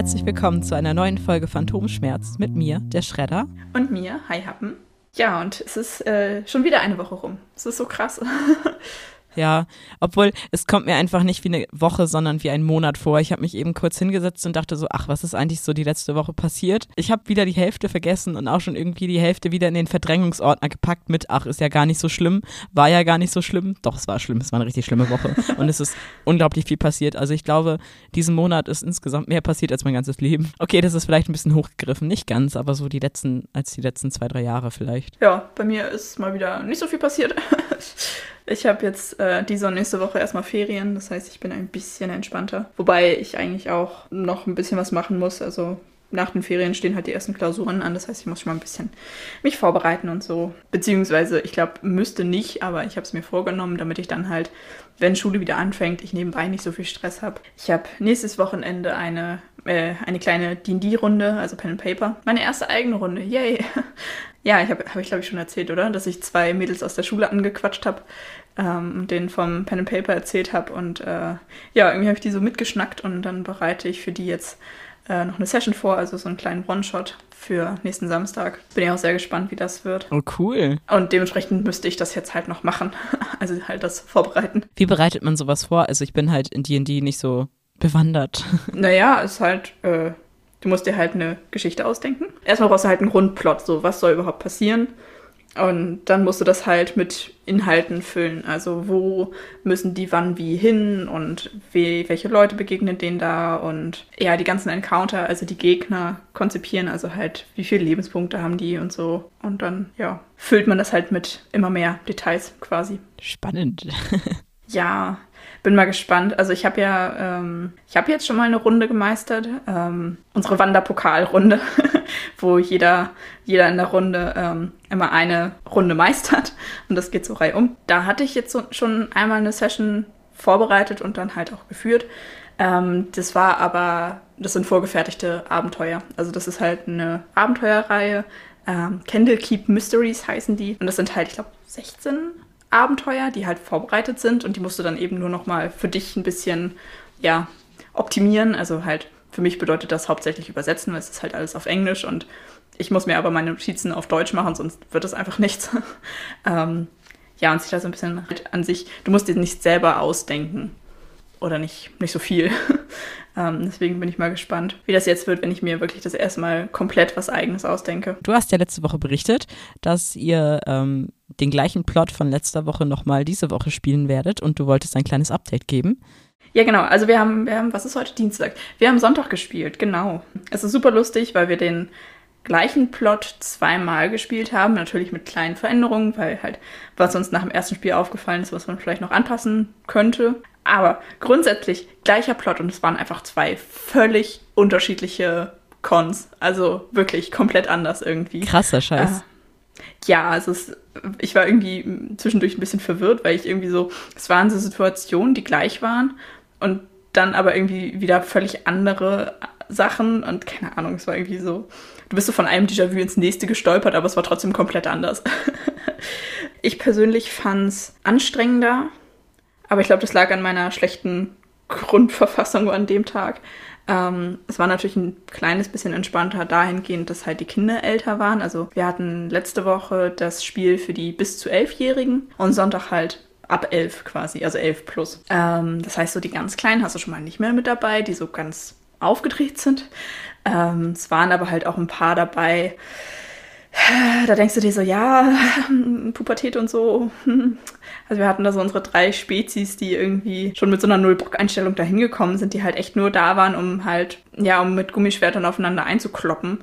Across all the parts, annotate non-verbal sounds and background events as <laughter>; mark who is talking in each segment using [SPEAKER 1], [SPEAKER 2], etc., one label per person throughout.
[SPEAKER 1] herzlich willkommen zu einer neuen Folge Phantomschmerz mit mir, der Schredder.
[SPEAKER 2] Und mir, Hi Happen. Ja, und es ist äh, schon wieder eine Woche rum. Es ist so krass. <laughs>
[SPEAKER 1] Ja, obwohl es kommt mir einfach nicht wie eine Woche, sondern wie ein Monat vor. Ich habe mich eben kurz hingesetzt und dachte so, ach, was ist eigentlich so die letzte Woche passiert? Ich habe wieder die Hälfte vergessen und auch schon irgendwie die Hälfte wieder in den Verdrängungsordner gepackt mit, ach, ist ja gar nicht so schlimm, war ja gar nicht so schlimm. Doch, es war schlimm, es war eine richtig schlimme Woche <laughs> und es ist unglaublich viel passiert. Also ich glaube, diesen Monat ist insgesamt mehr passiert als mein ganzes Leben. Okay, das ist vielleicht ein bisschen hochgegriffen, nicht ganz, aber so die letzten, als die letzten zwei, drei Jahre vielleicht.
[SPEAKER 2] Ja, bei mir ist mal wieder nicht so viel passiert. <laughs> Ich habe jetzt äh, diese und nächste Woche erstmal Ferien, das heißt, ich bin ein bisschen entspannter. Wobei ich eigentlich auch noch ein bisschen was machen muss. Also nach den Ferien stehen halt die ersten Klausuren an. Das heißt, ich muss schon mal ein bisschen mich vorbereiten und so. Beziehungsweise, ich glaube, müsste nicht, aber ich habe es mir vorgenommen, damit ich dann halt, wenn Schule wieder anfängt, ich nebenbei nicht so viel Stress habe. Ich habe nächstes Wochenende eine, äh, eine kleine D&D-Runde, also Pen and Paper. Meine erste eigene Runde, yay! <laughs> ja, ich habe, hab ich glaube ich schon erzählt, oder? Dass ich zwei Mädels aus der Schule angequatscht habe ähm, denen vom Pen and Paper erzählt habe. Und äh, ja, irgendwie habe ich die so mitgeschnackt und dann bereite ich für die jetzt äh, noch eine Session vor, also so einen kleinen One-Shot für nächsten Samstag. Bin ja auch sehr gespannt, wie das wird.
[SPEAKER 1] Oh, cool.
[SPEAKER 2] Und dementsprechend müsste ich das jetzt halt noch machen. <laughs> also halt das vorbereiten.
[SPEAKER 1] Wie bereitet man sowas vor? Also ich bin halt in D&D nicht so bewandert.
[SPEAKER 2] naja, es ist halt, äh, du musst dir halt eine Geschichte ausdenken. Erstmal brauchst du halt einen Grundplot, so was soll überhaupt passieren. Und dann musst du das halt mit Inhalten füllen. Also wo müssen die wann wie hin und wie, welche Leute begegnen denen da und ja, die ganzen Encounter, also die Gegner konzipieren, also halt wie viele Lebenspunkte haben die und so. Und dann, ja, füllt man das halt mit immer mehr Details quasi.
[SPEAKER 1] Spannend. <laughs>
[SPEAKER 2] ja, bin mal gespannt. Also ich habe ja, ähm, ich habe jetzt schon mal eine Runde gemeistert, ähm, unsere Wanderpokalrunde, <laughs> wo jeder, jeder in der Runde ähm, immer eine Runde meistert und das geht so reihum. Da hatte ich jetzt so, schon einmal eine Session vorbereitet und dann halt auch geführt. Ähm, das war aber, das sind vorgefertigte Abenteuer. Also das ist halt eine Abenteuerreihe. Ähm, Candlekeep Mysteries heißen die. Und das sind halt, ich glaube, 16 Abenteuer, die halt vorbereitet sind und die musst du dann eben nur noch mal für dich ein bisschen, ja, optimieren. Also halt, für mich bedeutet das hauptsächlich übersetzen, weil es ist halt alles auf Englisch und ich muss mir aber meine Notizen auf Deutsch machen, sonst wird es einfach nichts. <laughs> ähm, ja, und sich da so ein bisschen halt an sich, du musst dir nicht selber ausdenken. Oder nicht, nicht so viel. <laughs> ähm, deswegen bin ich mal gespannt, wie das jetzt wird, wenn ich mir wirklich das erste Mal komplett was Eigenes ausdenke.
[SPEAKER 1] Du hast ja letzte Woche berichtet, dass ihr ähm, den gleichen Plot von letzter Woche nochmal diese Woche spielen werdet und du wolltest ein kleines Update geben.
[SPEAKER 2] Ja, genau. Also wir haben, wir haben, was ist heute Dienstag? Wir haben Sonntag gespielt, genau. Es ist super lustig, weil wir den gleichen Plot zweimal gespielt haben, natürlich mit kleinen Veränderungen, weil halt, was uns nach dem ersten Spiel aufgefallen ist, was man vielleicht noch anpassen könnte. Aber grundsätzlich gleicher Plot und es waren einfach zwei völlig unterschiedliche Cons. Also wirklich komplett anders irgendwie.
[SPEAKER 1] Krasser Scheiß. Äh,
[SPEAKER 2] ja, also es, ich war irgendwie zwischendurch ein bisschen verwirrt, weil ich irgendwie so, es waren so Situationen, die gleich waren und dann aber irgendwie wieder völlig andere Sachen und keine Ahnung, es war irgendwie so, du bist so von einem Déjà-vu ins nächste gestolpert, aber es war trotzdem komplett anders. <laughs> ich persönlich fand es anstrengender, aber ich glaube, das lag an meiner schlechten Grundverfassung an dem Tag. Ähm, es war natürlich ein kleines bisschen entspannter dahingehend, dass halt die Kinder älter waren. Also wir hatten letzte Woche das Spiel für die bis zu elfjährigen und Sonntag halt ab elf quasi, also elf plus. Ähm, das heißt, so die ganz Kleinen hast du schon mal nicht mehr mit dabei, die so ganz aufgedreht sind. Ähm, es waren aber halt auch ein paar dabei, da denkst du dir so, ja, <laughs> Pubertät und so. <laughs> Also wir hatten da so unsere drei Spezies, die irgendwie schon mit so einer Null-Bock-Einstellung dahin gekommen sind, die halt echt nur da waren, um halt, ja, um mit Gummischwertern aufeinander einzukloppen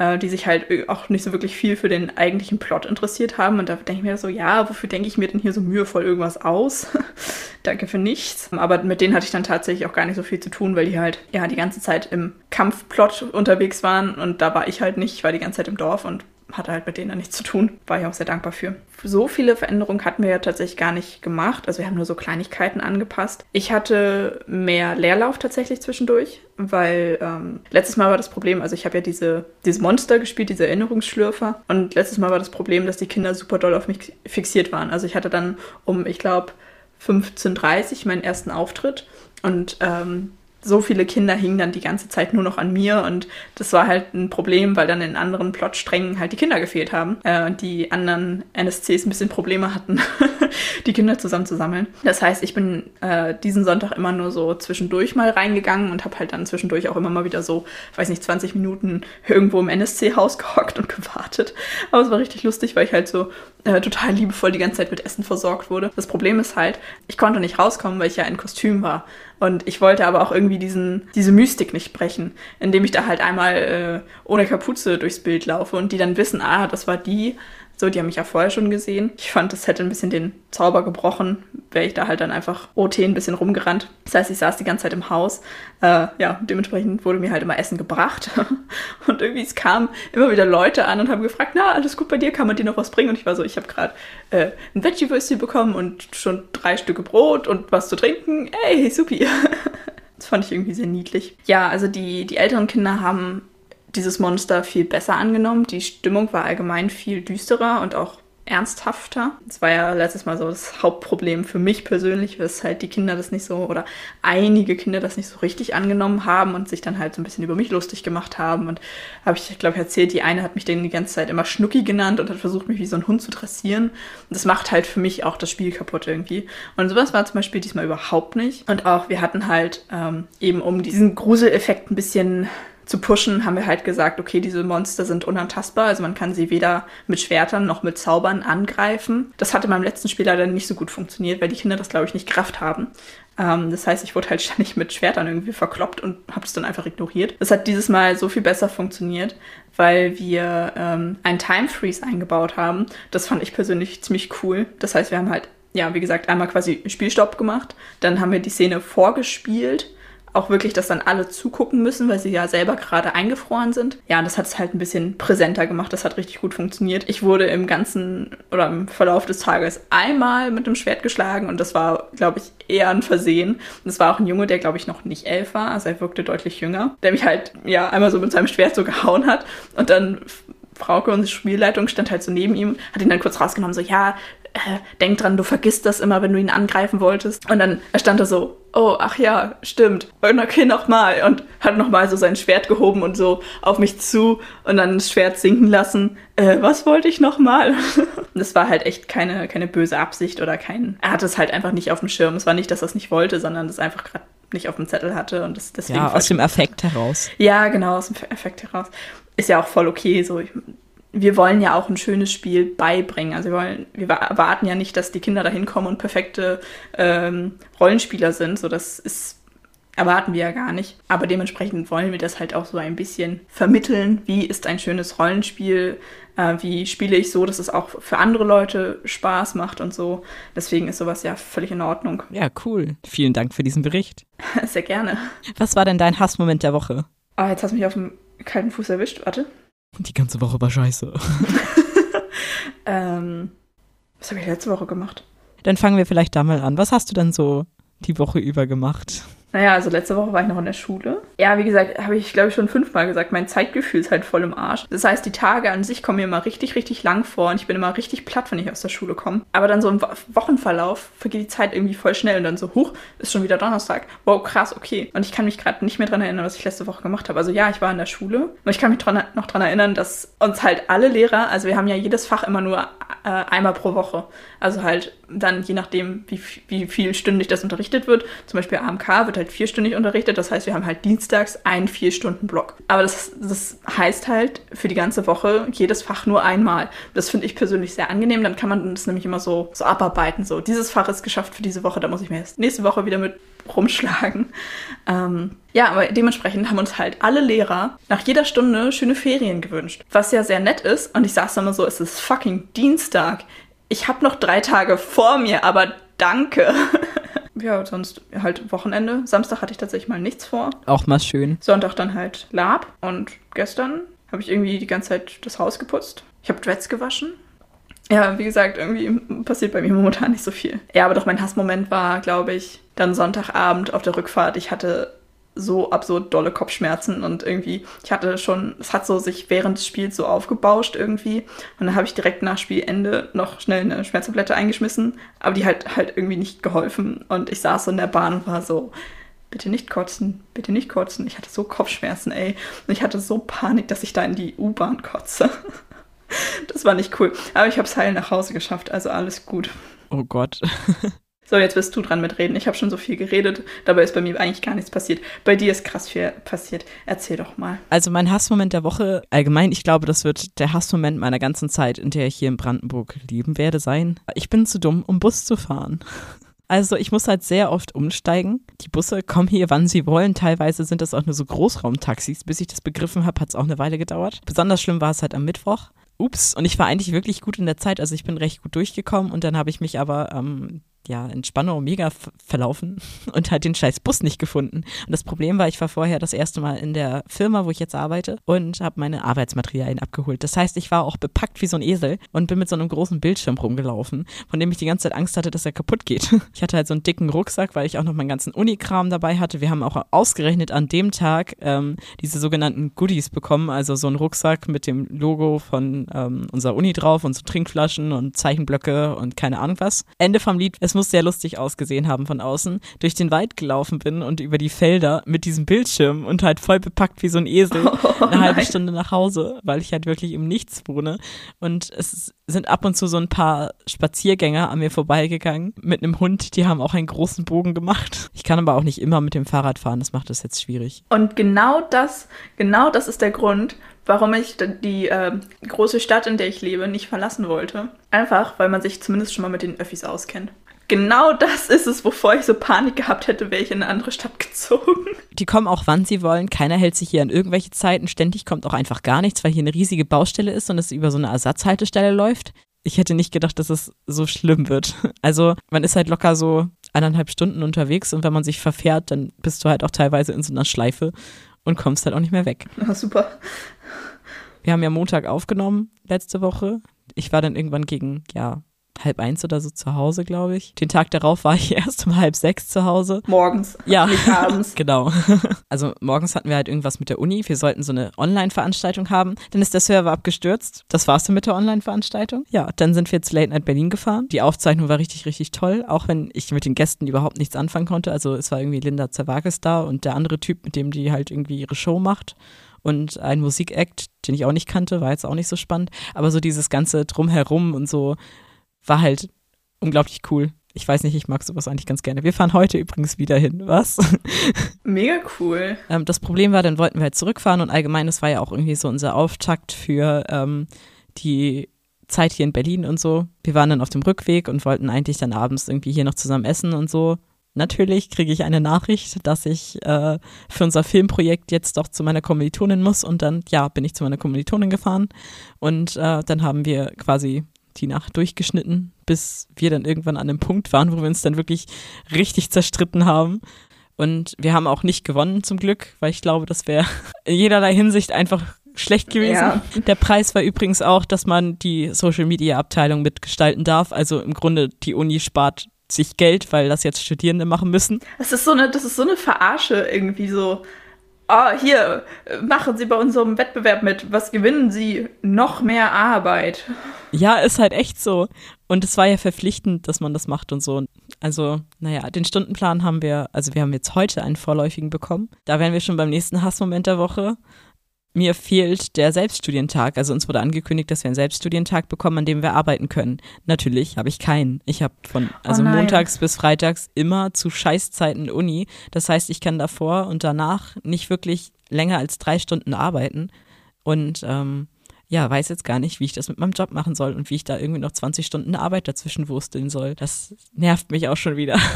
[SPEAKER 2] äh, die sich halt auch nicht so wirklich viel für den eigentlichen Plot interessiert haben. Und da denke ich mir so, ja, wofür denke ich mir denn hier so mühevoll irgendwas aus? <laughs> Danke für nichts. Aber mit denen hatte ich dann tatsächlich auch gar nicht so viel zu tun, weil die halt ja die ganze Zeit im Kampfplot unterwegs waren und da war ich halt nicht. Ich war die ganze Zeit im Dorf und hatte halt mit denen nichts zu tun. War ich auch sehr dankbar für. So viele Veränderungen hatten wir ja tatsächlich gar nicht gemacht. Also wir haben nur so Kleinigkeiten angepasst. Ich hatte mehr Leerlauf tatsächlich zwischendurch, weil ähm, letztes Mal war das Problem, also ich habe ja diese, dieses Monster gespielt, diese Erinnerungsschlürfer. Und letztes Mal war das Problem, dass die Kinder super doll auf mich fixiert waren. Also ich hatte dann um, ich glaube, 15.30 Uhr meinen ersten Auftritt und ähm, so viele Kinder hingen dann die ganze Zeit nur noch an mir und das war halt ein Problem, weil dann in anderen Plotsträngen halt die Kinder gefehlt haben äh, und die anderen NSCs ein bisschen Probleme hatten, <laughs> <laughs> die Kinder zusammenzusammeln. Das heißt, ich bin äh, diesen Sonntag immer nur so zwischendurch mal reingegangen und habe halt dann zwischendurch auch immer mal wieder so, weiß nicht, 20 Minuten irgendwo im NSC-Haus <laughs> gehockt und gewartet. Aber es war richtig lustig, weil ich halt so äh, total liebevoll die ganze Zeit mit Essen versorgt wurde. Das Problem ist halt, ich konnte nicht rauskommen, weil ich ja in Kostüm war. Und ich wollte aber auch irgendwie diesen, diese Mystik nicht brechen, indem ich da halt einmal äh, ohne Kapuze durchs Bild laufe und die dann wissen, ah, das war die, so, die haben mich ja vorher schon gesehen. Ich fand, das hätte ein bisschen den Zauber gebrochen, wäre ich da halt dann einfach OT ein bisschen rumgerannt. Das heißt, ich saß die ganze Zeit im Haus. Äh, ja, dementsprechend wurde mir halt immer Essen gebracht. <laughs> und irgendwie, es kamen immer wieder Leute an und haben gefragt, na, alles gut bei dir, kann man dir noch was bringen? Und ich war so, ich habe gerade äh, ein Veggie-Würstchen bekommen und schon drei Stücke Brot und was zu trinken. Ey, supi. <laughs> Das fand ich irgendwie sehr niedlich. Ja, also die, die älteren Kinder haben dieses Monster viel besser angenommen. Die Stimmung war allgemein viel düsterer und auch ernsthafter. Das war ja letztes Mal so das Hauptproblem für mich persönlich, dass halt die Kinder das nicht so oder einige Kinder das nicht so richtig angenommen haben und sich dann halt so ein bisschen über mich lustig gemacht haben. Und habe ich, glaube ich, erzählt, die eine hat mich dann die ganze Zeit immer Schnucki genannt und hat versucht, mich wie so ein Hund zu dressieren. Und das macht halt für mich auch das Spiel kaputt irgendwie. Und sowas war zum Beispiel diesmal überhaupt nicht. Und auch wir hatten halt ähm, eben um diesen Gruseleffekt ein bisschen zu pushen, haben wir halt gesagt, okay, diese Monster sind unantastbar, also man kann sie weder mit Schwertern noch mit Zaubern angreifen. Das hatte beim letzten Spiel leider nicht so gut funktioniert, weil die Kinder das, glaube ich, nicht Kraft haben. Ähm, das heißt, ich wurde halt <laughs> ständig mit Schwertern irgendwie verkloppt und habe es dann einfach ignoriert. Das hat dieses Mal so viel besser funktioniert, weil wir ähm, einen Time Freeze eingebaut haben. Das fand ich persönlich ziemlich cool. Das heißt, wir haben halt, ja, wie gesagt, einmal quasi Spielstopp gemacht, dann haben wir die Szene vorgespielt auch wirklich, dass dann alle zugucken müssen, weil sie ja selber gerade eingefroren sind. Ja, das hat es halt ein bisschen präsenter gemacht. Das hat richtig gut funktioniert. Ich wurde im ganzen oder im Verlauf des Tages einmal mit dem Schwert geschlagen und das war, glaube ich, eher ein Versehen. Das war auch ein Junge, der, glaube ich, noch nicht elf war. Also er wirkte deutlich jünger, der mich halt, ja, einmal so mit seinem Schwert so gehauen hat und dann Frauke, unsere Spielleitung, stand halt so neben ihm, hat ihn dann kurz rausgenommen, so, ja, äh, denk dran, du vergisst das immer, wenn du ihn angreifen wolltest. Und dann stand er so, oh, ach ja, stimmt. Und okay, nochmal. Und hat nochmal so sein Schwert gehoben und so auf mich zu und dann das Schwert sinken lassen. Äh, was wollte ich nochmal? <laughs> das war halt echt keine, keine böse Absicht oder kein. Er hatte es halt einfach nicht auf dem Schirm. Es war nicht, dass er es nicht wollte, sondern das einfach gerade nicht auf dem Zettel hatte und das deswegen.
[SPEAKER 1] Ja, aus dem Effekt heraus.
[SPEAKER 2] Ja, genau, aus dem Effekt heraus. Ist ja auch voll okay. So, ich, wir wollen ja auch ein schönes Spiel beibringen. Also wir, wollen, wir erwarten ja nicht, dass die Kinder da hinkommen und perfekte ähm, Rollenspieler sind. So, das ist, erwarten wir ja gar nicht. Aber dementsprechend wollen wir das halt auch so ein bisschen vermitteln. Wie ist ein schönes Rollenspiel? Äh, wie spiele ich so, dass es auch für andere Leute Spaß macht und so. Deswegen ist sowas ja völlig in Ordnung. <laughs>
[SPEAKER 1] Ja, cool. Vielen Dank für diesen Bericht.
[SPEAKER 2] Sehr gerne.
[SPEAKER 1] Was war denn dein Hassmoment der Woche?
[SPEAKER 2] Ah, jetzt hast du mich auf dem kalten Fuß erwischt. Warte.
[SPEAKER 1] Die ganze Woche war scheiße. <laughs>
[SPEAKER 2] ähm, was habe ich letzte Woche gemacht?
[SPEAKER 1] Dann fangen wir vielleicht da mal an. Was hast du denn so die Woche über gemacht?
[SPEAKER 2] Naja, also letzte Woche war ich noch in der Schule. Ja, wie gesagt, habe ich, glaube ich, schon fünfmal gesagt, mein Zeitgefühl ist halt voll im Arsch. Das heißt, die Tage an sich kommen mir immer richtig, richtig lang vor und ich bin immer richtig platt, wenn ich aus der Schule komme. Aber dann so im Wochenverlauf vergeht die Zeit irgendwie voll schnell und dann so, huch, ist schon wieder Donnerstag. Wow, krass, okay. Und ich kann mich gerade nicht mehr dran erinnern, was ich letzte Woche gemacht habe. Also ja, ich war in der Schule und ich kann mich dran, noch dran erinnern, dass uns halt alle Lehrer, also wir haben ja jedes Fach immer nur äh, einmal pro Woche. Also halt dann je nachdem, wie, wie viel stündig das unterrichtet wird. Zum Beispiel AMK wird halt vierstündig unterrichtet. Das heißt, wir haben halt dienstags einen vier Stunden Block. Aber das, das heißt halt für die ganze Woche jedes Fach nur einmal. Das finde ich persönlich sehr angenehm. Dann kann man das nämlich immer so, so abarbeiten. So, dieses Fach ist geschafft für diese Woche, da muss ich mir erst nächste Woche wieder mit rumschlagen. Ähm, ja, aber dementsprechend haben uns halt alle Lehrer nach jeder Stunde schöne Ferien gewünscht. Was ja sehr nett ist. Und ich saß dann immer so, es ist fucking Dienstag. Ich habe noch drei Tage vor mir, aber danke. <laughs> ja, sonst halt Wochenende. Samstag hatte ich tatsächlich mal nichts vor.
[SPEAKER 1] Auch mal schön.
[SPEAKER 2] Sonntag dann halt Lab. Und gestern habe ich irgendwie die ganze Zeit das Haus geputzt. Ich habe Dreads gewaschen. Ja, wie gesagt, irgendwie passiert bei mir momentan nicht so viel. Ja, aber doch mein Hassmoment war, glaube ich, dann Sonntagabend auf der Rückfahrt. Ich hatte so absurd dolle Kopfschmerzen und irgendwie, ich hatte schon, es hat so sich während des Spiels so aufgebauscht irgendwie und dann habe ich direkt nach Spielende noch schnell eine Schmerztablette eingeschmissen, aber die hat halt irgendwie nicht geholfen und ich saß so in der Bahn und war so, bitte nicht kotzen, bitte nicht kotzen. Ich hatte so Kopfschmerzen, ey. Und ich hatte so Panik, dass ich da in die U-Bahn kotze. <laughs> <laughs> Das war nicht cool. Aber ich habe es heil nach Hause geschafft, also alles gut.
[SPEAKER 1] Oh Gott. <laughs>
[SPEAKER 2] So, jetzt bist du dran mit reden. Ich habe schon so viel geredet, dabei ist bei mir eigentlich gar nichts passiert. Bei dir ist krass viel passiert. Erzähl doch mal.
[SPEAKER 1] Also mein Hassmoment der Woche, allgemein, ich glaube, das wird der Hassmoment meiner ganzen Zeit, in der ich hier in Brandenburg leben werde, sein. Ich bin zu dumm, um Bus zu fahren. <laughs> Also ich muss halt sehr oft umsteigen. Die Busse kommen hier, wann sie wollen. Teilweise sind das auch nur so Großraumtaxis. Bis ich das begriffen habe, hat es auch eine Weile gedauert. Besonders schlimm war es halt am Mittwoch. Ups, und ich war eigentlich wirklich gut in der Zeit. Also ich bin recht gut durchgekommen und dann habe ich mich aber ähm, ja, in Spannung mega verlaufen <laughs> und halt den scheiß Bus nicht gefunden. Und das Problem war, ich war vorher das erste Mal in der Firma, wo ich jetzt arbeite und habe meine Arbeitsmaterialien abgeholt. Das heißt, ich war auch bepackt wie so ein Esel und bin mit so einem großen Bildschirm rumgelaufen, von dem ich die ganze Zeit Angst hatte, dass er kaputt geht. <laughs> Ich hatte halt so einen dicken Rucksack, weil ich auch noch meinen ganzen Unikram dabei hatte. Wir haben auch ausgerechnet an dem Tag ähm, diese sogenannten Goodies bekommen, also so einen Rucksack mit dem Logo von ähm, unserer Uni drauf und so Trinkflaschen und Zeichenblöcke und keine Ahnung was. Ende vom Lied, es muss sehr lustig ausgesehen haben von außen, durch den Wald gelaufen bin und über die Felder mit diesem Bildschirm und halt voll bepackt wie so ein Esel <laughs> oh, eine halbe Stunde nach Hause, weil ich halt wirklich im Nichts wohne. Und es sind ab und zu so ein paar Spaziergänger an mir vorbeigegangen mit einem Hund, die haben auch einen großen Bogen gemacht. Ich kann aber auch nicht immer mit dem Fahrrad fahren, das macht es jetzt schwierig.
[SPEAKER 2] Und genau das, genau das ist der Grund, warum ich die äh, große Stadt, in der ich lebe, nicht verlassen wollte. Einfach, weil man sich zumindest schon mal mit den Öffis auskennt genau das ist es, wovor ich so Panik gehabt hätte, wäre ich in eine andere Stadt gezogen.
[SPEAKER 1] Die kommen auch, wann sie wollen. Keiner hält sich hier an irgendwelche Zeiten. Ständig kommt auch einfach gar nichts, weil hier eine riesige Baustelle ist und es über so eine Ersatzhaltestelle läuft. Ich hätte nicht gedacht, dass es so schlimm wird. Also man ist halt locker so eineinhalb Stunden unterwegs und wenn man sich verfährt, dann bist du halt auch teilweise in so einer Schleife und kommst halt auch nicht mehr weg.
[SPEAKER 2] Ja, super.
[SPEAKER 1] Wir haben ja Montag aufgenommen letzte Woche. Ich war dann irgendwann gegen, ja, halb eins oder so zu Hause, glaube ich. Den Tag darauf war ich <laughs> erst um halb sechs zu Hause.
[SPEAKER 2] Morgens.
[SPEAKER 1] Ja. Nicht abends. <laughs> genau. <laughs> Also morgens hatten wir halt irgendwas mit der Uni. Wir sollten so eine Online-Veranstaltung haben. Dann ist der Server abgestürzt. Das war's dann mit der Online-Veranstaltung. Ja, dann sind wir zu Late Night Berlin gefahren. Die Aufzeichnung war richtig, richtig toll. Auch wenn ich mit den Gästen überhaupt nichts anfangen konnte. Also es war irgendwie Linda Zerwakis da und der andere Typ, mit dem die halt irgendwie ihre Show macht und ein Musikakt, den ich auch nicht kannte, war jetzt auch nicht so spannend. Aber so dieses ganze Drumherum und so war halt unglaublich cool. Ich weiß nicht, ich mag sowas eigentlich ganz gerne. Wir fahren heute übrigens wieder hin, was? <laughs>
[SPEAKER 2] Mega cool.
[SPEAKER 1] Ähm, das Problem war, dann wollten wir halt zurückfahren und allgemein, das war ja auch irgendwie so unser Auftakt für ähm, die Zeit hier in Berlin und so. Wir waren dann auf dem Rückweg und wollten eigentlich dann abends irgendwie hier noch zusammen essen und so. Natürlich kriege ich eine Nachricht, dass ich äh, für unser Filmprojekt jetzt doch zu meiner Kommilitonin muss und dann, ja, bin ich zu meiner Kommilitonin gefahren und äh, dann haben wir quasi die Nacht durchgeschnitten, bis wir dann irgendwann an einem Punkt waren, wo wir uns dann wirklich richtig zerstritten haben. Und wir haben auch nicht gewonnen zum Glück, weil ich glaube, das wäre <laughs> in jederlei Hinsicht einfach schlecht gewesen. Ja. Der Preis war übrigens auch, dass man die Social Media Abteilung mitgestalten darf. Also im Grunde die Uni spart sich Geld, weil das jetzt Studierende machen müssen.
[SPEAKER 2] Das ist so eine, das ist so eine Verarsche irgendwie so oh, hier, machen Sie bei unserem Wettbewerb mit. Was gewinnen Sie? Noch mehr Arbeit.
[SPEAKER 1] Ja, ist halt echt so. Und es war ja verpflichtend, dass man das macht und so. Also, naja, den Stundenplan haben wir, also wir haben jetzt heute einen vorläufigen bekommen. Da wären wir schon beim nächsten Hassmoment der Woche mir fehlt der Selbststudientag. Also uns wurde angekündigt, dass wir einen Selbststudientag bekommen, an dem wir arbeiten können. Natürlich habe ich keinen. Ich habe von also oh montags bis freitags immer zu Scheißzeiten Uni. Das heißt, ich kann davor und danach nicht wirklich länger als drei Stunden arbeiten. Und ähm, ja, weiß jetzt gar nicht, wie ich das mit meinem Job machen soll und wie ich da irgendwie noch 20 Stunden Arbeit dazwischen wursteln soll. Das nervt mich auch schon wieder. <laughs>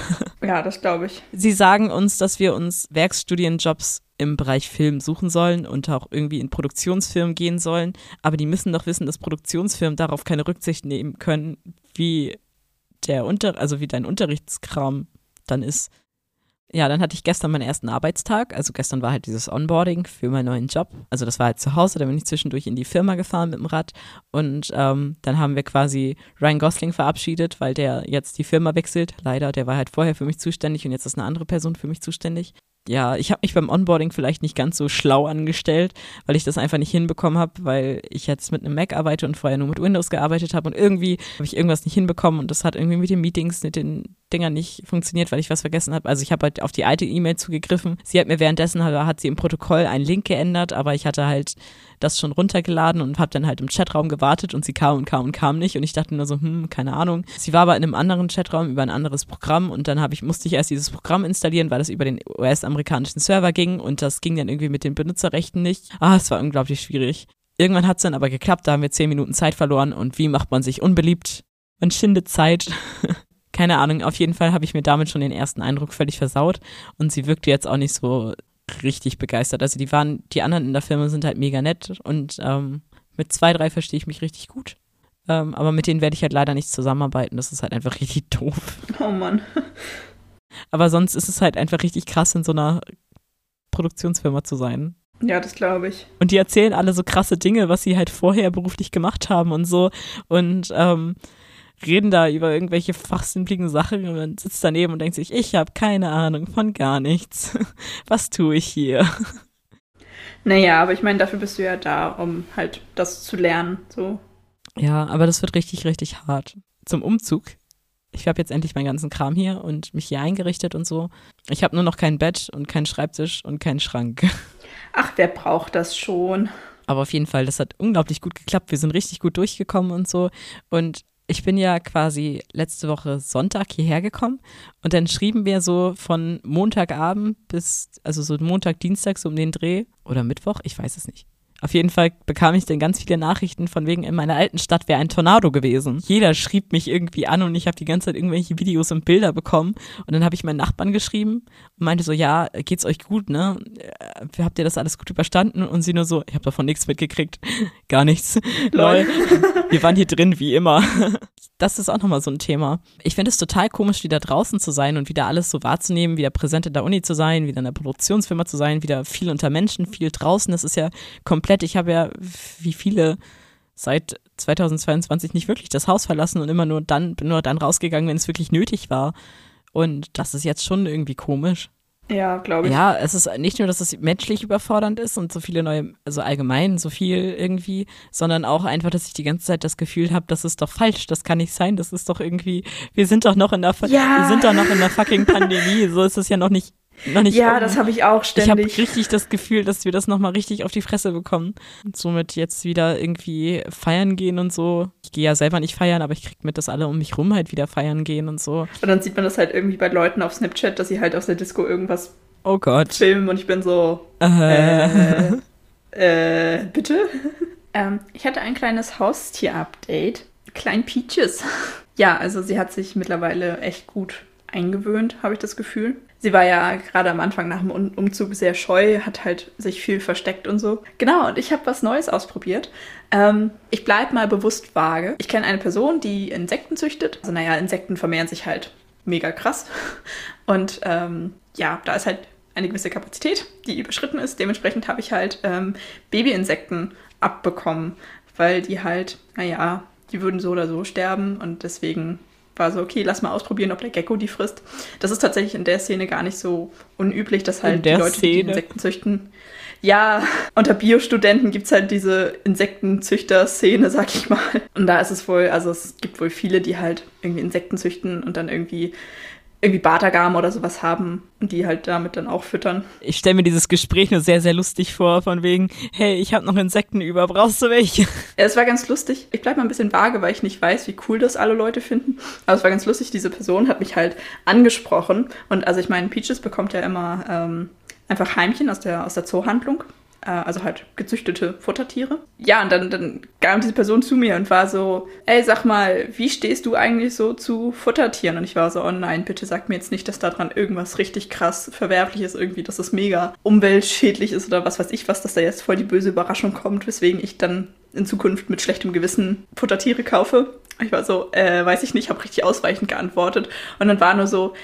[SPEAKER 2] Ja, das glaube ich.
[SPEAKER 1] Sie sagen uns, dass wir uns Werkstudienjobs im Bereich Film suchen sollen und auch irgendwie in Produktionsfirmen gehen sollen. Aber die müssen doch wissen, dass Produktionsfirmen darauf keine Rücksicht nehmen können, wie der Unter, also wie dein Unterrichtskram dann ist. Ja, dann hatte ich gestern meinen ersten Arbeitstag. Also gestern war halt dieses Onboarding für meinen neuen Job. Also das war halt zu Hause, da bin ich zwischendurch in die Firma gefahren mit dem Rad. Und ähm, dann haben wir quasi Ryan Gosling verabschiedet, weil der jetzt die Firma wechselt. Leider, der war halt vorher für mich zuständig und jetzt ist eine andere Person für mich zuständig ja, ich habe mich beim Onboarding vielleicht nicht ganz so schlau angestellt, weil ich das einfach nicht hinbekommen habe, weil ich jetzt mit einem Mac arbeite und vorher nur mit Windows gearbeitet habe und irgendwie habe ich irgendwas nicht hinbekommen und das hat irgendwie mit den Meetings, mit den Dinger nicht funktioniert, weil ich was vergessen habe. Also ich habe halt auf die alte E-Mail zugegriffen. Sie hat mir währenddessen, hat sie im Protokoll einen Link geändert, aber ich hatte halt das schon runtergeladen und habe dann halt im Chatraum gewartet und sie kam und kam und kam nicht und ich dachte nur so, hm, keine Ahnung. Sie war aber in einem anderen Chatraum über ein anderes Programm und dann ich musste ich erst dieses Programm installieren, weil das über den US-amerikanischen Server ging und das ging dann irgendwie mit den Benutzerrechten nicht. Ah, es war unglaublich schwierig. Irgendwann hat es dann aber geklappt, da haben wir zehn Minuten Zeit verloren und wie macht man sich unbeliebt? Man schindet Zeit. <laughs> Keine Ahnung, auf jeden Fall habe ich mir damit schon den ersten Eindruck völlig versaut und sie wirkte jetzt auch nicht so richtig begeistert. Also die waren, die anderen in der Firma sind halt mega nett und ähm, mit zwei, drei verstehe ich mich richtig gut. Ähm, aber mit denen werde ich halt leider nicht zusammenarbeiten. Das ist halt einfach <laughs> richtig doof.
[SPEAKER 2] Oh Mann.
[SPEAKER 1] Aber sonst ist es halt einfach richtig krass, in so einer Produktionsfirma zu sein.
[SPEAKER 2] Ja, das glaube ich.
[SPEAKER 1] Und die erzählen alle so krasse Dinge, was sie halt vorher beruflich gemacht haben und so. Und ähm, reden da über irgendwelche fachsinnlichen Sachen und man sitzt daneben und denkt sich, ich habe keine Ahnung von gar nichts. <laughs> Was tue ich hier?
[SPEAKER 2] Naja, aber ich meine, dafür bist du ja da, um halt das zu lernen. So.
[SPEAKER 1] Ja, aber das wird richtig, richtig hart. Zum Umzug. Ich habe jetzt endlich meinen ganzen Kram hier und mich hier eingerichtet und so. Ich habe nur noch kein Bett und keinen Schreibtisch und keinen Schrank. <laughs>
[SPEAKER 2] Ach, wer braucht das schon?
[SPEAKER 1] Aber auf jeden Fall, das hat unglaublich gut geklappt. Wir sind richtig gut durchgekommen und so. Und ich bin ja quasi letzte Woche Sonntag hierher gekommen und dann schrieben wir so von Montagabend bis, also so Montag, Dienstag so um den Dreh oder Mittwoch, ich weiß es nicht. Auf jeden Fall bekam ich dann ganz viele Nachrichten von wegen, in meiner alten Stadt wäre ein Tornado gewesen. Jeder schrieb mich irgendwie an und ich habe die ganze Zeit irgendwelche Videos und Bilder bekommen. Und dann habe ich meinen Nachbarn geschrieben und meinte so, ja, geht's euch gut, ne? Äh, habt ihr das alles gut überstanden? Und sie nur so, ich habe davon nichts mitgekriegt. <laughs> Gar nichts. Lol. <laughs> Wir waren hier drin, wie immer. <laughs> Das ist auch nochmal so ein Thema. Ich finde es total komisch, wieder draußen zu sein und wieder alles so wahrzunehmen, wieder präsent in der Uni zu sein, wieder in der Produktionsfirma zu sein, wieder viel unter Menschen, viel draußen. Das ist ja komplett, ich habe ja, wie viele seit 2022 nicht wirklich das Haus verlassen und immer nur dann, bin nur dann rausgegangen, wenn es wirklich nötig war. Und das ist jetzt schon irgendwie komisch.
[SPEAKER 2] Ja, glaube ich.
[SPEAKER 1] Ja, es ist nicht nur, dass es menschlich überfordernd ist und so viele neue, also allgemein so viel irgendwie, sondern auch einfach, dass ich die ganze Zeit das Gefühl habe, das ist doch falsch, das kann nicht sein, das ist doch irgendwie, wir sind doch noch in der, ja. wir sind doch noch in der fucking Pandemie, so ist es ja noch nicht noch nicht
[SPEAKER 2] ja, um. das habe ich auch ständig.
[SPEAKER 1] Ich habe richtig das Gefühl, dass wir das nochmal richtig auf die Fresse bekommen. Und somit jetzt wieder irgendwie feiern gehen und so. Ich gehe ja selber nicht feiern, aber ich krieg mit, dass alle um mich rum halt wieder feiern gehen und so.
[SPEAKER 2] Und dann sieht man das halt irgendwie bei Leuten auf Snapchat, dass sie halt aus der Disco irgendwas
[SPEAKER 1] oh Gott.
[SPEAKER 2] filmen und ich bin so. Äh, äh, bitte? ähm, ich hatte ein kleines Haustier-Update. Klein Peaches. ja, also sie hat sich mittlerweile echt gut eingewöhnt, habe ich das Gefühl. Sie war ja gerade am Anfang nach dem Umzug sehr scheu, hat halt sich viel versteckt und so. Genau, und ich habe was Neues ausprobiert. Ähm, ich bleibe mal bewusst vage. Ich kenne eine Person, die Insekten züchtet. Also naja, Insekten vermehren sich halt mega krass. <laughs> Und ähm, ja, da ist halt eine gewisse Kapazität, die überschritten ist. Dementsprechend habe ich halt ähm, Babyinsekten abbekommen, weil die halt, naja, die würden so oder so sterben und deswegen war so, okay, lass mal ausprobieren, ob der Gecko die frisst. Das ist tatsächlich in der Szene gar nicht so unüblich, dass halt die Leute, Szene. die Insekten züchten, ja, unter Biostudenten gibt es halt diese Insektenzüchter-Szene, sag ich mal. Und da ist es wohl, also es gibt wohl viele, die halt irgendwie Insekten züchten und dann irgendwie irgendwie Bartagam oder sowas haben und die halt damit dann auch füttern.
[SPEAKER 1] Ich stelle mir dieses Gespräch nur sehr, sehr lustig vor, von wegen, hey, ich habe noch Insekten über, brauchst du welche? Ja,
[SPEAKER 2] es war ganz lustig. Ich bleibe mal ein bisschen vage, weil ich nicht weiß, wie cool das alle Leute finden. Aber es war ganz lustig, diese Person hat mich halt angesprochen. Und also ich meine, Peaches bekommt ja immer ähm, einfach Heimchen aus der, aus der Zoohandlung also halt gezüchtete Futtertiere. Ja, und dann, dann kam diese Person zu mir und war so, ey, sag mal, wie stehst du eigentlich so zu Futtertieren? Und ich war so, oh nein, bitte sag mir jetzt nicht, dass daran irgendwas richtig krass verwerflich ist, irgendwie, dass es mega umweltschädlich ist oder was weiß ich was, dass da jetzt voll die böse Überraschung kommt, weswegen ich dann in Zukunft mit schlechtem Gewissen Futtertiere kaufe. Ich war so, äh, weiß ich nicht, habe richtig ausweichend geantwortet. Und dann war nur so,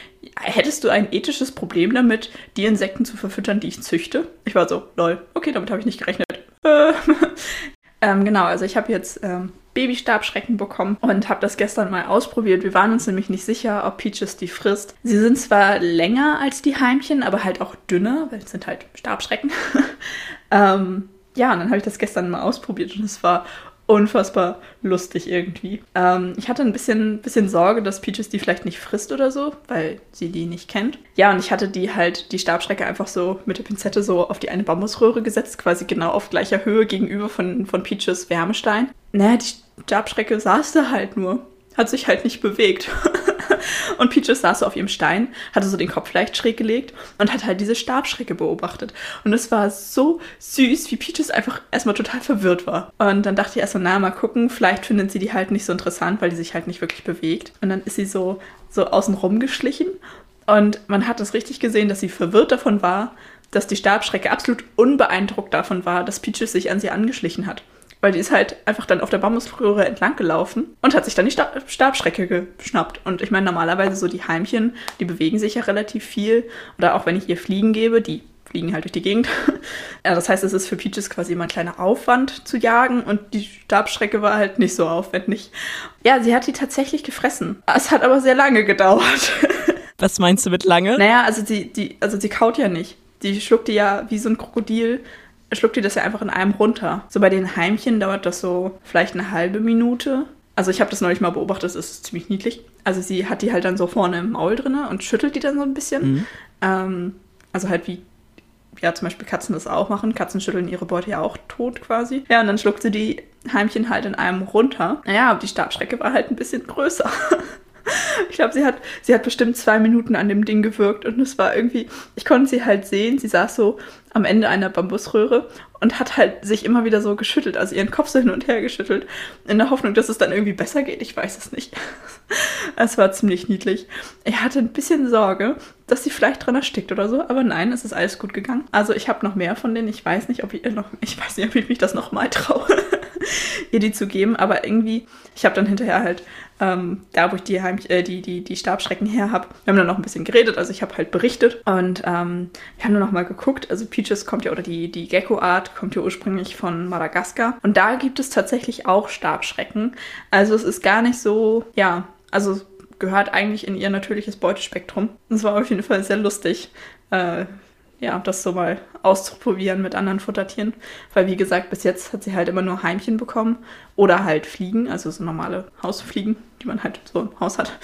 [SPEAKER 2] hättest du ein ethisches Problem damit, die Insekten zu verfüttern, die ich züchte? Ich war so, lol, okay, damit habe ich nicht gerechnet. <laughs> ähm, genau, also ich habe jetzt ähm, Babystabschrecken bekommen und habe das gestern mal ausprobiert. Wir waren uns nämlich nicht sicher, ob Peaches die frisst. Sie sind zwar länger als die Heimchen, aber halt auch dünner, weil es sind halt Stabschrecken. <laughs> ähm, ja, und dann habe ich das gestern mal ausprobiert und es war unfassbar lustig irgendwie. Ähm, ich hatte ein bisschen, bisschen Sorge, dass Peaches die vielleicht nicht frisst oder so, weil sie die nicht kennt. Ja, und ich hatte die halt, die Stabschrecke einfach so mit der Pinzette so auf die eine Bambusröhre gesetzt, quasi genau auf gleicher Höhe gegenüber von, von Peaches Wärmestein. Naja, die Stabschrecke saß da halt nur, hat sich halt nicht bewegt. <laughs> Und Peaches saß so auf ihrem Stein, hatte so den Kopf leicht schräg gelegt und hat halt diese Stabschrecke beobachtet. Und es war so süß, wie Peaches einfach erstmal total verwirrt war. Und dann dachte ich erstmal, na, mal gucken, vielleicht findet sie die halt nicht so interessant, weil die sich halt nicht wirklich bewegt. Und dann ist sie so, so außen rum geschlichen. Und man hat es richtig gesehen, dass sie verwirrt davon war, dass die Stabschrecke absolut unbeeindruckt davon war, dass Peaches sich an sie angeschlichen hat weil die ist halt einfach dann auf der Bambusröhre entlang gelaufen und hat sich dann die Stab Stabschrecke geschnappt. Und ich meine, normalerweise so die Heimchen, die bewegen sich ja relativ viel. Oder auch wenn ich ihr Fliegen gebe, die fliegen halt durch die Gegend. <laughs> ja, das heißt, es ist für Peaches quasi immer ein kleiner Aufwand zu jagen und die Stabschrecke war halt nicht so aufwendig. Ja, sie hat die tatsächlich gefressen. Es hat aber sehr lange gedauert. <laughs>
[SPEAKER 1] Was meinst du mit lange?
[SPEAKER 2] Naja, also sie, die, also sie kaut ja nicht. Die schluckt die ja wie so ein Krokodil schluckt die das ja einfach in einem runter. So bei den Heimchen dauert das so vielleicht eine halbe Minute. Also ich habe das neulich mal beobachtet, das ist ziemlich niedlich. Also sie hat die halt dann so vorne im Maul drin und schüttelt die dann so ein bisschen. Mhm. Ähm, also halt wie ja zum Beispiel Katzen das auch machen. Katzen schütteln ihre Beute ja auch tot quasi. Ja, und dann schluckt sie die Heimchen halt in einem runter. Naja, aber die Stabschrecke war halt ein bisschen größer. <laughs> Ich glaube, sie hat, sie hat bestimmt zwei Minuten an dem Ding gewirkt und es war irgendwie, ich konnte sie halt sehen, sie saß so am Ende einer Bambusröhre und hat halt sich immer wieder so geschüttelt, also ihren Kopf so hin und her geschüttelt, in der Hoffnung, dass es dann irgendwie besser geht. Ich weiß es nicht. <laughs> Es war ziemlich niedlich. Er hatte ein bisschen Sorge, dass sie vielleicht dran erstickt oder so, aber nein, es ist alles gut gegangen. Also ich habe noch mehr von denen. Ich weiß nicht, ob ich noch, ich weiß nicht, ob ich mich das noch mal traue, <laughs> ihr die zu geben, aber irgendwie, ich habe dann hinterher halt ähm, da wo ich die, Heim äh, die, die, die Stabschrecken her habe. Wir haben dann noch ein bisschen geredet, also ich habe halt berichtet und ähm, wir haben dann noch mal geguckt. Also Peaches kommt ja, oder die, die Gecko-Art kommt ja ursprünglich von Madagaskar und da gibt es tatsächlich auch Stabschrecken. Also es ist gar nicht so, ja, also gehört eigentlich in ihr natürliches Beutespektrum. Das war auf jeden Fall sehr lustig. Äh, ja, das so mal auszuprobieren mit anderen Futtertieren. Weil, wie gesagt, bis jetzt hat sie halt immer nur Heimchen bekommen oder halt Fliegen, also so normale Hausfliegen, die man halt so im Haus hat.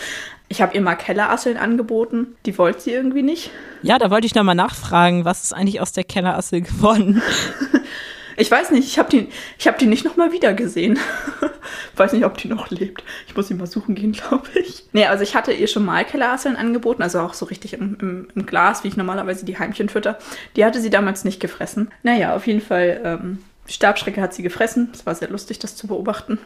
[SPEAKER 2] Ich habe ihr mal Kellerasseln angeboten, die wollte sie irgendwie nicht.
[SPEAKER 1] Ja, da wollte ich nochmal nachfragen, was ist eigentlich aus der Kellerassel geworden? <laughs>
[SPEAKER 2] Ich weiß nicht, ich habe die, hab die nicht nochmal wieder gesehen. <laughs> weiß nicht, ob die noch lebt. Ich muss sie mal suchen gehen, <laughs> glaube ich. Nee, also ich hatte ihr schon mal Kellerasseln angeboten, also auch so richtig im, im, im, Glas, wie ich normalerweise die Heimchen fütter. Die hatte sie damals nicht gefressen. Naja, auf jeden Fall, ähm, Stabschrecke hat sie gefressen. Es war sehr lustig, das zu beobachten.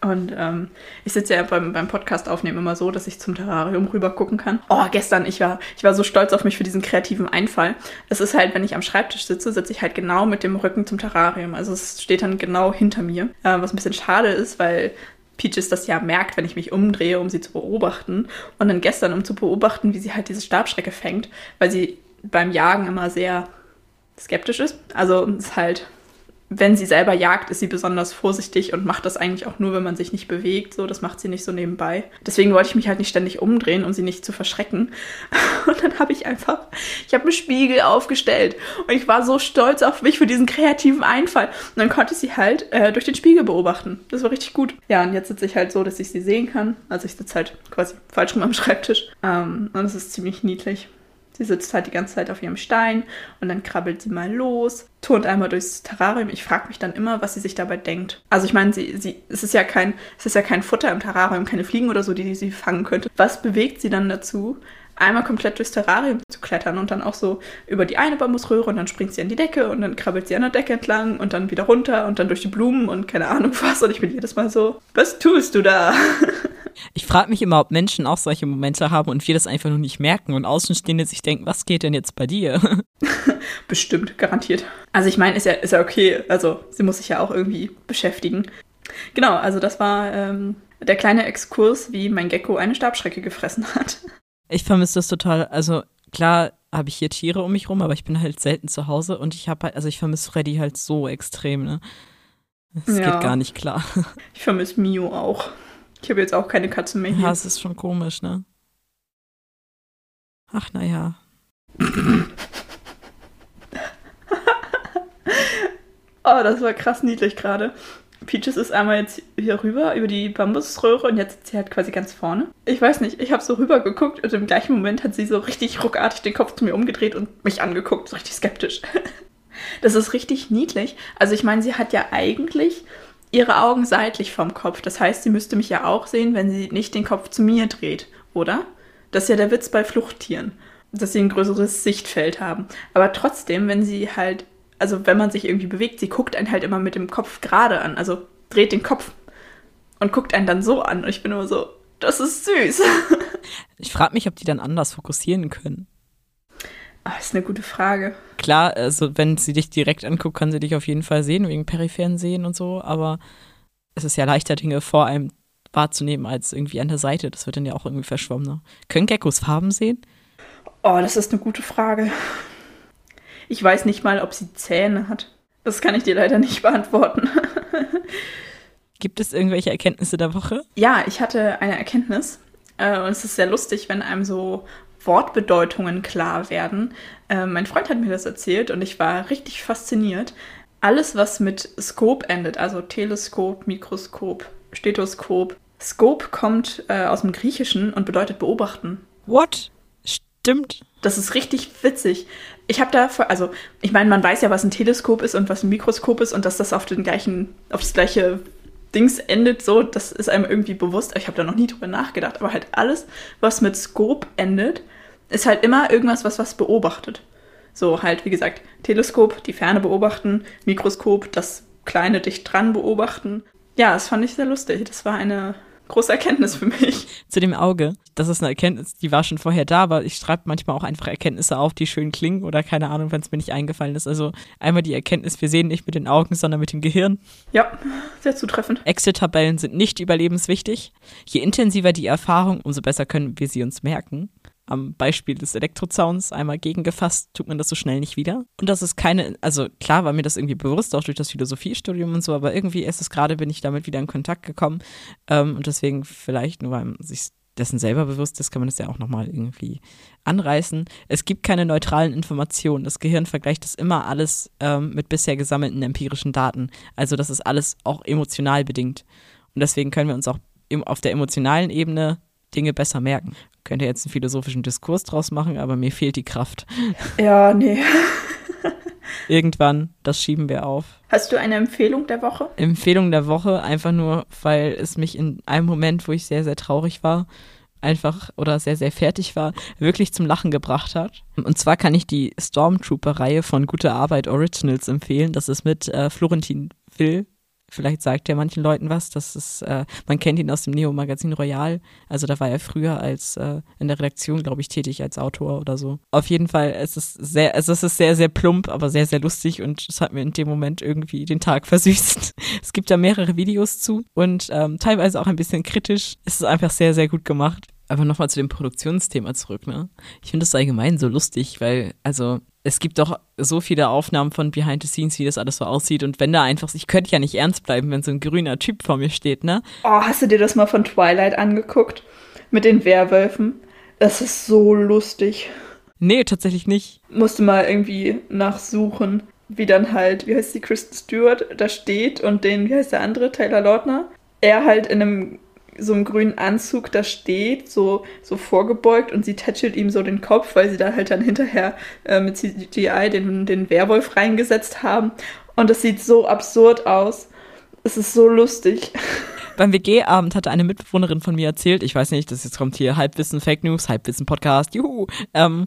[SPEAKER 2] Und ähm, ich sitze ja beim, beim Podcast aufnehmen immer so, dass ich zum Terrarium rüber gucken kann. Oh, gestern, ich war, ich war so stolz auf mich für diesen kreativen Einfall. Es ist halt, wenn ich am Schreibtisch sitze, sitze ich halt genau mit dem Rücken zum Terrarium. Also es steht dann genau hinter mir. Äh, was ein bisschen schade ist, weil Peaches das ja merkt, wenn ich mich umdrehe, um sie zu beobachten. Und dann gestern, um zu beobachten, wie sie halt diese Stabschrecke fängt, weil sie beim Jagen immer sehr skeptisch ist. Also es ist halt wenn sie selber jagt, ist sie besonders vorsichtig und macht das eigentlich auch nur, wenn man sich nicht bewegt. So, das macht sie nicht so nebenbei. Deswegen wollte ich mich halt nicht ständig umdrehen, um sie nicht zu verschrecken. <laughs> Und dann habe ich einfach, ich habe einen Spiegel aufgestellt und ich war so stolz auf mich für diesen kreativen Einfall. Und dann konnte ich sie halt äh, durch den Spiegel beobachten. Das war richtig gut. Ja, und jetzt sitze ich halt so, dass ich sie sehen kann. Also ich sitze halt quasi falsch rum am Schreibtisch. Ähm, und es ist ziemlich niedlich. Sie sitzt halt die ganze Zeit auf ihrem Stein und dann krabbelt sie mal los, turnt einmal durchs Terrarium. Ich frage mich dann immer, was sie sich dabei denkt. Also ich meine, sie, sie, es, ist ja kein, es ist ja kein Futter im Terrarium, keine Fliegen oder so, die, sie fangen könnte. Was bewegt sie dann dazu, einmal komplett durchs Terrarium zu klettern und dann auch so über die eine Bambusröhre und dann springt sie an die Decke und dann krabbelt sie an der Decke entlang und dann wieder runter und dann durch die Blumen und keine Ahnung was. Und ich bin jedes Mal so, was tust du da? <laughs>
[SPEAKER 1] Ich frage mich immer, ob Menschen auch solche Momente haben und wir das einfach nur nicht merken und Außenstehende sich denken, was geht denn jetzt bei dir? <laughs>
[SPEAKER 2] Bestimmt, garantiert. Also ich meine, ist ja, ist ja okay. Also sie muss sich ja auch irgendwie beschäftigen. Genau, also das war ähm, der kleine Exkurs, wie mein Gecko eine Stabschrecke gefressen hat.
[SPEAKER 1] Ich vermisse das total. Also klar habe ich hier Tiere um mich rum, aber ich bin halt selten zu Hause und ich habe halt, also ich vermisse Freddy halt so extrem, ne? Das ja. geht gar nicht klar. <laughs>
[SPEAKER 2] Ich vermisse Mio auch. Ich habe jetzt auch keine Katze mehr hier.
[SPEAKER 1] Ja, es ist schon komisch, ne? Ach, naja. <laughs>
[SPEAKER 2] oh, das war krass niedlich gerade. Peaches ist einmal jetzt hier rüber über die Bambusröhre und jetzt ist sie halt quasi ganz vorne. Ich weiß nicht, ich habe so rüber geguckt und im gleichen Moment hat sie so richtig ruckartig den Kopf zu mir umgedreht und mich angeguckt, so richtig skeptisch. <laughs> Das ist richtig niedlich. Also ich meine, sie hat ja eigentlich ihre Augen seitlich vom Kopf. Das heißt, sie müsste mich ja auch sehen, wenn sie nicht den Kopf zu mir dreht, oder? Das ist ja der Witz bei Fluchttieren, dass sie ein größeres Sichtfeld haben. Aber trotzdem, wenn sie halt also wenn man sich irgendwie bewegt, sie guckt einen halt immer mit dem Kopf gerade an, also dreht den Kopf und guckt einen dann so an. Und ich bin immer so, das ist süß.
[SPEAKER 1] Ich frage mich, ob die dann anders fokussieren können.
[SPEAKER 2] Ach, ist eine gute Frage.
[SPEAKER 1] Klar, also wenn sie dich direkt anguckt, kann sie dich auf jeden Fall sehen, wegen peripheren Sehen und so, aber es ist ja leichter, Dinge vor einem wahrzunehmen als irgendwie an der Seite. Das wird dann ja auch irgendwie verschwommen. Ne? Können Geckos Farben sehen?
[SPEAKER 2] Oh, das ist eine gute Frage. Ich weiß nicht mal, ob sie Zähne hat. Das kann ich dir leider nicht beantworten. <laughs>
[SPEAKER 1] Gibt es irgendwelche Erkenntnisse der Woche?
[SPEAKER 2] Ja, ich hatte eine Erkenntnis. Äh, und es ist sehr lustig, wenn einem so Wortbedeutungen klar werden. Äh, mein Freund hat mir das erzählt und ich war richtig fasziniert. Alles, was mit Scope endet, also Teleskop, Mikroskop, Stethoskop. Scope kommt äh, aus dem Griechischen und bedeutet beobachten.
[SPEAKER 1] What? Stimmt.
[SPEAKER 2] Das ist richtig witzig. Ich habe da, also ich meine, man weiß ja, was ein Teleskop ist und was ein Mikroskop ist und dass das auf den gleichen, auf das gleiche Dings endet, so, das ist einem irgendwie bewusst. Ich habe da noch nie drüber nachgedacht, aber halt alles, was mit Scope endet, ist halt immer irgendwas, was was beobachtet. So halt, wie gesagt, Teleskop, die Ferne beobachten, Mikroskop, das kleine dicht dran beobachten. Ja, das fand ich sehr lustig. Das war eine große Erkenntnis für mich.
[SPEAKER 1] Zu dem Auge. Das ist eine Erkenntnis, die war schon vorher da, aber ich schreibe manchmal auch einfach Erkenntnisse auf, die schön klingen oder keine Ahnung, wenn es mir nicht eingefallen ist. Also einmal die Erkenntnis, wir sehen nicht mit den Augen, sondern mit dem Gehirn.
[SPEAKER 2] Ja, sehr zutreffend.
[SPEAKER 1] Excel-Tabellen sind nicht überlebenswichtig. Je intensiver die Erfahrung, umso besser können wir sie uns merken am Beispiel des Elektrozauns einmal gegengefasst, tut man das so schnell nicht wieder. Und das ist keine, also klar war mir das irgendwie bewusst, auch durch das Philosophiestudium und so, aber irgendwie ist es gerade, bin ich damit wieder in Kontakt gekommen. Ähm, und deswegen vielleicht, nur weil man sich dessen selber bewusst ist, kann man das ja auch nochmal irgendwie anreißen. Es gibt keine neutralen Informationen. Das Gehirn vergleicht das immer alles ähm, mit bisher gesammelten empirischen Daten. Also das ist alles auch emotional bedingt. Und deswegen können wir uns auch auf der emotionalen Ebene Dinge besser merken. Könnte jetzt einen philosophischen Diskurs draus machen, aber mir fehlt die Kraft.
[SPEAKER 2] Ja, nee. <laughs>
[SPEAKER 1] Irgendwann, das schieben wir auf.
[SPEAKER 2] Hast du eine Empfehlung der Woche?
[SPEAKER 1] Empfehlung der Woche, einfach nur, weil es mich in einem Moment, wo ich sehr, sehr traurig war, einfach oder sehr, sehr fertig war, wirklich zum Lachen gebracht hat. Und zwar kann ich die Stormtrooper-Reihe von Gute Arbeit Originals empfehlen. Das ist mit äh, Florentin Will Vielleicht sagt er manchen Leuten was. Das ist, äh, man kennt ihn aus dem Neo-Magazin Royal. Also da war er früher als äh, in der Redaktion, glaube ich, tätig als Autor oder so. Auf jeden Fall, es ist sehr, also es ist sehr, sehr plump, aber sehr, sehr lustig und es hat mir in dem Moment irgendwie den Tag <laughs> versüßt. es gibt da mehrere Videos zu und ähm, teilweise auch ein bisschen kritisch. Es ist einfach sehr, sehr gut gemacht. Aber nochmal zu dem Produktionsthema zurück, ne? Ich finde das allgemein so lustig, weil, also, es gibt doch so viele Aufnahmen von Behind the Scenes, wie das alles so aussieht. Und wenn da einfach, ich könnte ja nicht ernst bleiben, wenn so ein grüner Typ vor mir steht, ne?
[SPEAKER 2] Oh, hast du dir das mal von Twilight angeguckt? Mit den Werwölfen? Das ist so lustig.
[SPEAKER 1] Nee, tatsächlich nicht.
[SPEAKER 2] Musste mal irgendwie nachsuchen, wie dann halt, wie heißt die, Kristen Stewart da steht und den, wie heißt der andere, Taylor Lautner? Er halt in einem so einem grünen Anzug da steht, so, so vorgebeugt und sie tätschelt ihm so den Kopf, weil sie da halt dann hinterher äh, mit CGI den, den Werwolf reingesetzt haben. Und das sieht so absurd aus. Es ist so lustig. <laughs>
[SPEAKER 1] Beim WG-Abend hatte eine Mitbewohnerin von mir erzählt, ich weiß nicht, das jetzt kommt hier Halbwissen Fake News, Halbwissen Podcast, juhu, ähm,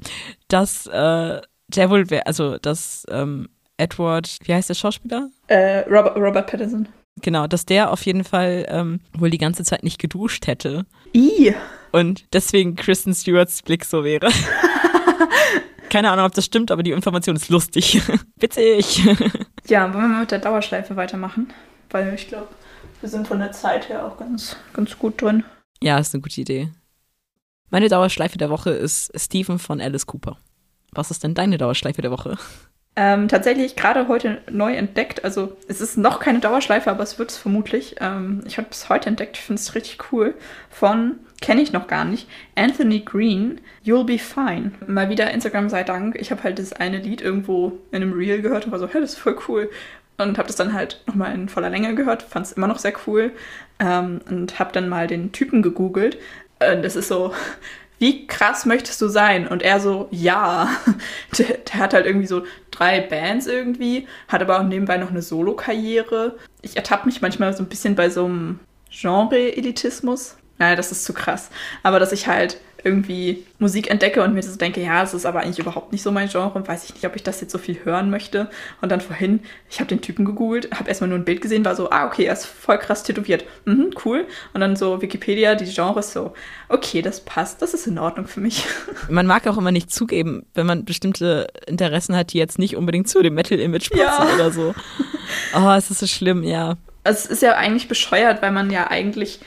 [SPEAKER 1] dass äh, der wohl, also dass ähm, Edward, wie heißt der Schauspieler?
[SPEAKER 2] Äh, Robert, Robert Pattinson.
[SPEAKER 1] Genau, dass der auf jeden Fall ähm, wohl die ganze Zeit nicht geduscht hätte.
[SPEAKER 2] I.
[SPEAKER 1] Und deswegen Kristen Stewarts Blick so wäre. <laughs> Keine Ahnung, ob das stimmt, aber die Information ist lustig. <laughs> Witzig. <laughs>
[SPEAKER 2] ja, wollen wir mal mit der Dauerschleife weitermachen? Weil ich glaube, wir sind von der Zeit her auch ganz, ganz gut drin.
[SPEAKER 1] Ja, ist eine gute Idee. Meine Dauerschleife der Woche ist Stephen von Alice Cooper. Was ist denn deine Dauerschleife der Woche?
[SPEAKER 2] Ähm, tatsächlich gerade heute neu entdeckt. Also es ist noch keine Dauerschleife, aber es wird es vermutlich. Ähm, ich habe es heute entdeckt, ich finde es richtig cool. Von, kenne ich noch gar nicht, Anthony Green, You'll Be Fine. Mal wieder Instagram sei Dank. Ich habe halt das eine Lied irgendwo in einem Reel gehört und war so, hey, das ist voll cool. und habe das dann halt nochmal in voller Länge gehört, fand es immer noch sehr cool ähm, und habe dann mal den Typen gegoogelt. Äh, das ist so, wie krass möchtest du sein? Und er so, ja. <laughs> Der, der, hat halt irgendwie so drei Bands irgendwie, hat aber auch nebenbei noch eine Solo-Karriere. Ich ertappe mich manchmal so ein bisschen bei so einem Genre-Elitismus. Naja, das ist zu krass. Aber dass ich halt irgendwie Musik entdecke und mir so denke, ja, es ist aber eigentlich überhaupt nicht so mein Genre und weiß ich nicht, ob ich das jetzt so viel hören möchte. Und dann vorhin, ich habe den Typen gegoogelt, habe erstmal nur ein Bild gesehen, war so, ah, okay, er ist voll krass tätowiert. Mhm, cool. Und dann so Wikipedia, die Genres so, okay, das passt, das ist in Ordnung für mich. <laughs>
[SPEAKER 1] Man mag auch immer nicht zugeben, wenn man bestimmte Interessen hat, die jetzt nicht unbedingt zu dem Metal-Image passen ja. oder so. <laughs> Oh, es ist so schlimm, ja.
[SPEAKER 2] Also es ist ja eigentlich bescheuert, weil man ja eigentlich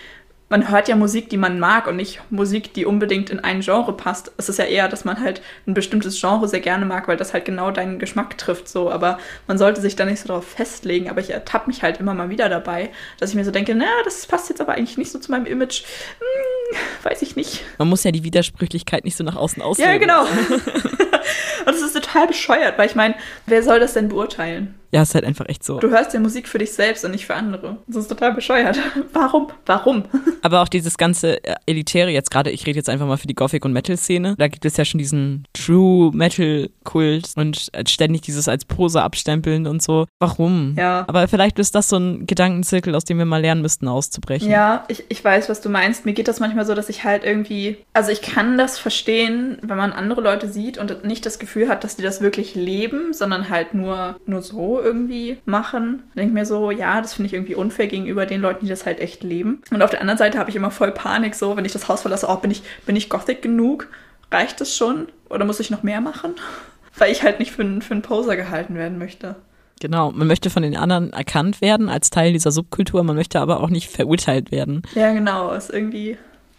[SPEAKER 2] man hört ja Musik, die man mag und nicht Musik, die unbedingt in ein Genre passt. Es ist ja eher, dass man halt ein bestimmtes Genre sehr gerne mag, weil das halt genau deinen Geschmack trifft, so. Aber man sollte sich da nicht so darauf festlegen. Aber ich ertappe mich halt immer mal wieder dabei, dass ich mir so denke, na, das passt jetzt aber eigentlich nicht so zu meinem Image. Hm, weiß ich nicht.
[SPEAKER 1] Man muss ja die Widersprüchlichkeit nicht so nach außen ausleben.
[SPEAKER 2] Ja, genau. <laughs> <laughs> und das ist total bescheuert, weil ich meine, wer soll das denn beurteilen?
[SPEAKER 1] Ja, ist halt einfach echt so.
[SPEAKER 2] Du hörst ja Musik für dich selbst und nicht für andere. Das ist total bescheuert. <laughs> Warum? Warum? <laughs>
[SPEAKER 1] Aber auch dieses ganze äh, Elitäre jetzt gerade, ich rede jetzt einfach mal für die Gothic- und Metal-Szene. Da gibt es ja schon diesen True Metal-Kult und äh, ständig dieses als Pose abstempeln und so. Warum?
[SPEAKER 2] Ja.
[SPEAKER 1] Aber vielleicht ist das so ein Gedankenzirkel, aus dem wir mal lernen müssten, auszubrechen.
[SPEAKER 2] Ja, ich, ich weiß, was du meinst. Mir geht das manchmal so, dass ich halt irgendwie, also ich kann das verstehen, wenn man andere Leute sieht und nicht das Gefühl hat, dass die das wirklich leben, sondern halt nur, nur so irgendwie machen. Denke mir so, ja, das finde ich irgendwie unfair gegenüber den Leuten, die das halt echt leben. Und auf der anderen Seite habe ich immer voll Panik, so, wenn ich das Haus verlasse, oh, bin ich, bin ich Gothic genug? Reicht das schon? Oder muss ich noch mehr machen? <laughs> Weil ich halt nicht für, für einen Poser gehalten werden möchte.
[SPEAKER 1] Genau, man möchte von den anderen erkannt werden als Teil dieser Subkultur, man möchte aber auch nicht verurteilt werden.
[SPEAKER 2] Ja, genau, ist irgendwie.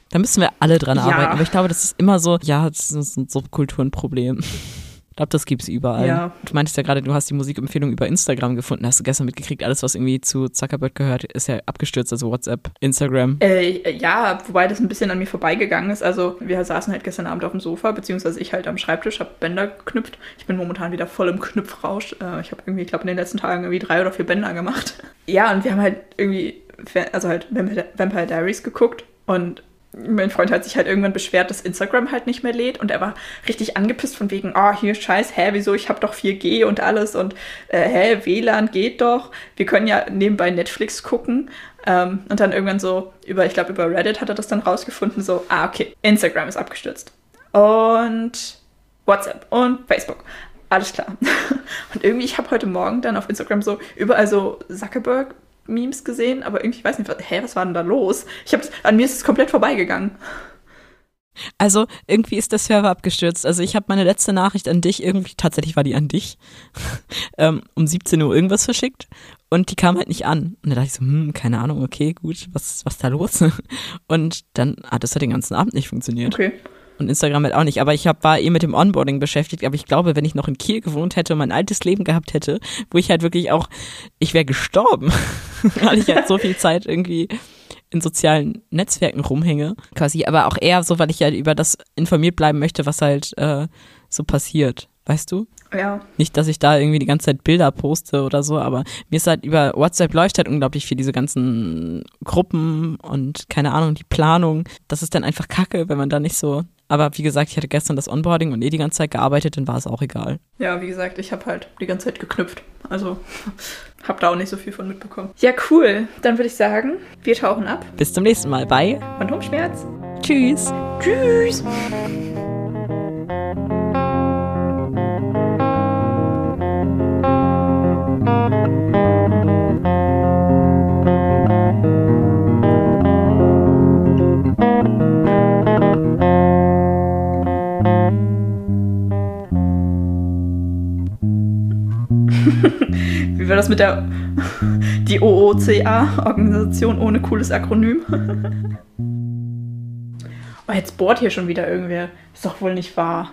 [SPEAKER 1] Da müssen wir alle dran ja. arbeiten. Aber ich glaube, das ist immer so, ja, das ist ein Subkulturenproblem. <laughs> Ich glaube, das gibt es überall.
[SPEAKER 2] Ja.
[SPEAKER 1] Du meintest ja gerade, du hast die Musikempfehlung über Instagram gefunden. Hast du gestern mitgekriegt, alles, was irgendwie zu Zuckerberg gehört, ist ja abgestürzt, also WhatsApp, Instagram.
[SPEAKER 2] Äh, ja, wobei das ein bisschen an mir vorbeigegangen ist. Also wir saßen halt gestern Abend auf dem Sofa, beziehungsweise ich halt am Schreibtisch, habe Bänder geknüpft. Ich bin momentan wieder voll im Knüpfrausch. Äh, ich habe irgendwie, ich glaube, in den letzten Tagen irgendwie drei oder vier Bänder gemacht. <laughs> Ja, und wir haben halt irgendwie, also halt Vampire Diaries geguckt und mein Freund hat sich halt irgendwann beschwert, dass Instagram halt nicht mehr lädt und er war richtig angepisst von wegen, oh, hier scheiß, hä, wieso, ich hab doch 4G und alles und äh, hä, WLAN geht doch, wir können ja nebenbei Netflix gucken ähm, und dann irgendwann so über, ich glaube über Reddit hat er das dann rausgefunden, so, ah, okay, Instagram ist abgestürzt und WhatsApp und Facebook. Alles klar. <laughs> Und irgendwie, ich habe heute Morgen dann auf Instagram so überall so Zuckerberg Memes gesehen, aber irgendwie, ich weiß nicht, was, hä, was war denn da los? Ich habe an mir ist es komplett vorbeigegangen.
[SPEAKER 1] Also irgendwie ist der Server abgestürzt. Also ich habe meine letzte Nachricht an dich, irgendwie, tatsächlich war die an dich, <laughs> ähm, um 17 Uhr irgendwas verschickt und die kam halt nicht an. Und da dachte ich so, hm, keine Ahnung, okay, gut, was, was ist da los? <laughs> Und dann hat es halt den ganzen Abend nicht funktioniert.
[SPEAKER 2] Okay
[SPEAKER 1] und Instagram halt auch nicht. Aber ich hab, war eh mit dem Onboarding beschäftigt. Aber ich glaube, wenn ich noch in Kiel gewohnt hätte und mein altes Leben gehabt hätte, wo ich halt wirklich auch, ich wäre gestorben, <laughs> weil ich halt so viel Zeit irgendwie in sozialen Netzwerken rumhänge, quasi. Aber auch eher so, weil ich halt über das informiert bleiben möchte, was halt äh, so passiert. Weißt du?
[SPEAKER 2] Ja.
[SPEAKER 1] Nicht, dass ich da irgendwie die ganze Zeit Bilder poste oder so, aber mir ist halt über WhatsApp läuft halt unglaublich viel diese ganzen Gruppen und keine Ahnung, die Planung. Das ist dann einfach kacke, wenn man da nicht so aber wie gesagt, ich hatte gestern das Onboarding und eh die ganze Zeit gearbeitet, dann war es auch egal.
[SPEAKER 2] Ja, wie gesagt, ich habe halt die ganze Zeit geknüpft. Also <laughs> habe da auch nicht so viel von mitbekommen. Ja, cool. Dann würde ich sagen, wir tauchen ab.
[SPEAKER 1] Bis zum nächsten Mal bei
[SPEAKER 2] Phantomschmerz.
[SPEAKER 1] Tschüss.
[SPEAKER 2] Tschüss. Wie war das mit der <laughs> die OOCA, Organisation ohne cooles Akronym? <laughs> oh, jetzt bohrt hier schon wieder irgendwer. Ist doch wohl nicht wahr.